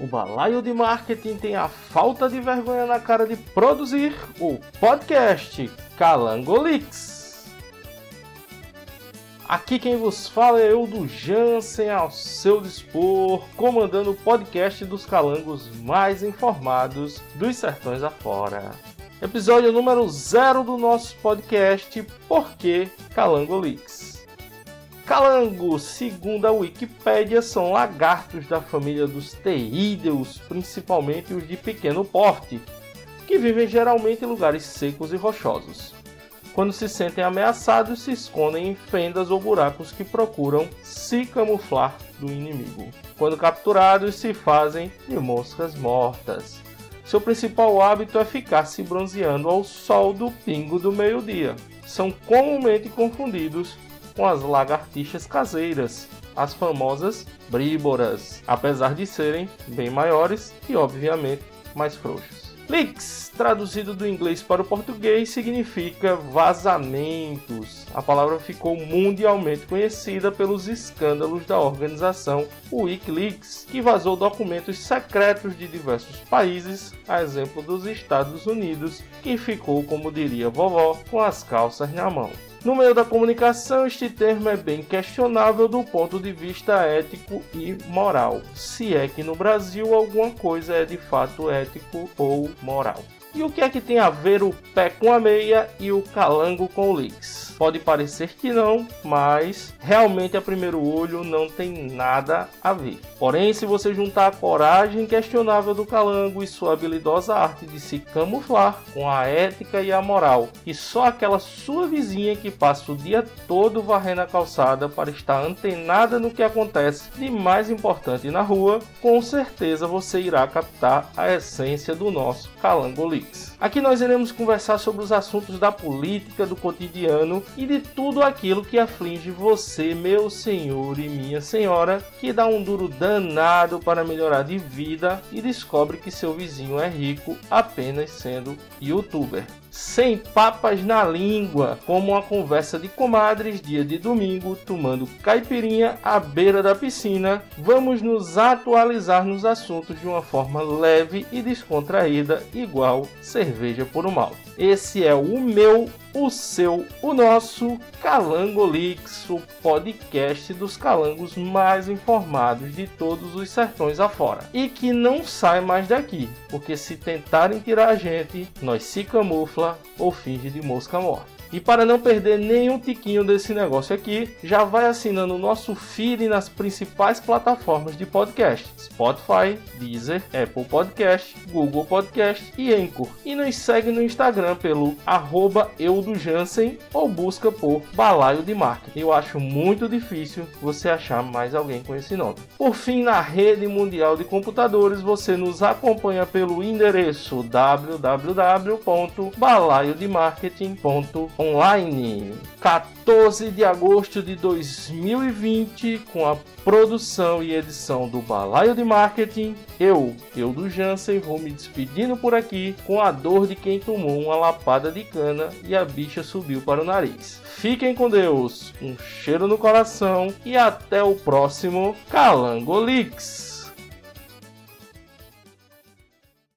O balaio de marketing tem a falta de vergonha na cara de produzir o podcast Calangolix. Aqui quem vos fala é eu do Jansen ao seu dispor, comandando o podcast dos calangos mais informados dos sertões afora. Episódio número zero do nosso podcast Por que Calangolix? Calangos, segundo a Wikipédia, são lagartos da família dos teídeos, principalmente os de pequeno porte, que vivem geralmente em lugares secos e rochosos. Quando se sentem ameaçados, se escondem em fendas ou buracos que procuram se camuflar do inimigo. Quando capturados, se fazem de moscas mortas. Seu principal hábito é ficar se bronzeando ao sol do pingo do meio-dia. São comumente confundidos com as lagartixas caseiras, as famosas bríboras, apesar de serem bem maiores e obviamente mais frouxos. Leaks, traduzido do inglês para o português, significa vazamentos. A palavra ficou mundialmente conhecida pelos escândalos da organização Wikileaks, que vazou documentos secretos de diversos países, a exemplo dos Estados Unidos, que ficou, como diria vovó, com as calças na mão. No meio da comunicação, este termo é bem questionável do ponto de vista ético e moral, se é que no Brasil alguma coisa é de fato ético ou moral. E o que é que tem a ver o pé com a meia e o calango com o Leaks? Pode parecer que não, mas realmente a primeiro olho não tem nada a ver. Porém, se você juntar a coragem questionável do calango e sua habilidosa arte de se camuflar com a ética e a moral, e só aquela sua vizinha que passa o dia todo varrendo a calçada para estar antenada no que acontece de mais importante na rua, com certeza você irá captar a essência do nosso Calango Aqui nós iremos conversar sobre os assuntos da política, do cotidiano e de tudo aquilo que aflige você, meu senhor e minha senhora, que dá um duro danado para melhorar de vida e descobre que seu vizinho é rico apenas sendo youtuber sem papas na língua, como uma conversa de comadres dia de domingo, tomando caipirinha à beira da piscina, vamos nos atualizar nos assuntos de uma forma leve e descontraída, igual cerveja por um mal. Esse é o meu, o seu, o nosso Calangolix, o podcast dos calangos mais informados de todos os sertões afora. E que não sai mais daqui, porque se tentarem tirar a gente, nós se camufla ou finge de mosca morta. E para não perder nenhum tiquinho desse negócio aqui, já vai assinando o nosso feed nas principais plataformas de podcast: Spotify, Deezer, Apple Podcast, Google Podcast e Anchor. E nos segue no Instagram pelo eudojansen ou busca por Balaio de Marketing. Eu acho muito difícil você achar mais alguém com esse nome. Por fim, na rede mundial de computadores, você nos acompanha pelo endereço www.balaiodemarketing.com online. 14 de agosto de 2020, com a produção e edição do Balaio de Marketing, eu, eu do Jansen, vou me despedindo por aqui com a dor de quem tomou uma lapada de cana e a bicha subiu para o nariz. Fiquem com Deus, um cheiro no coração e até o próximo Calangolix.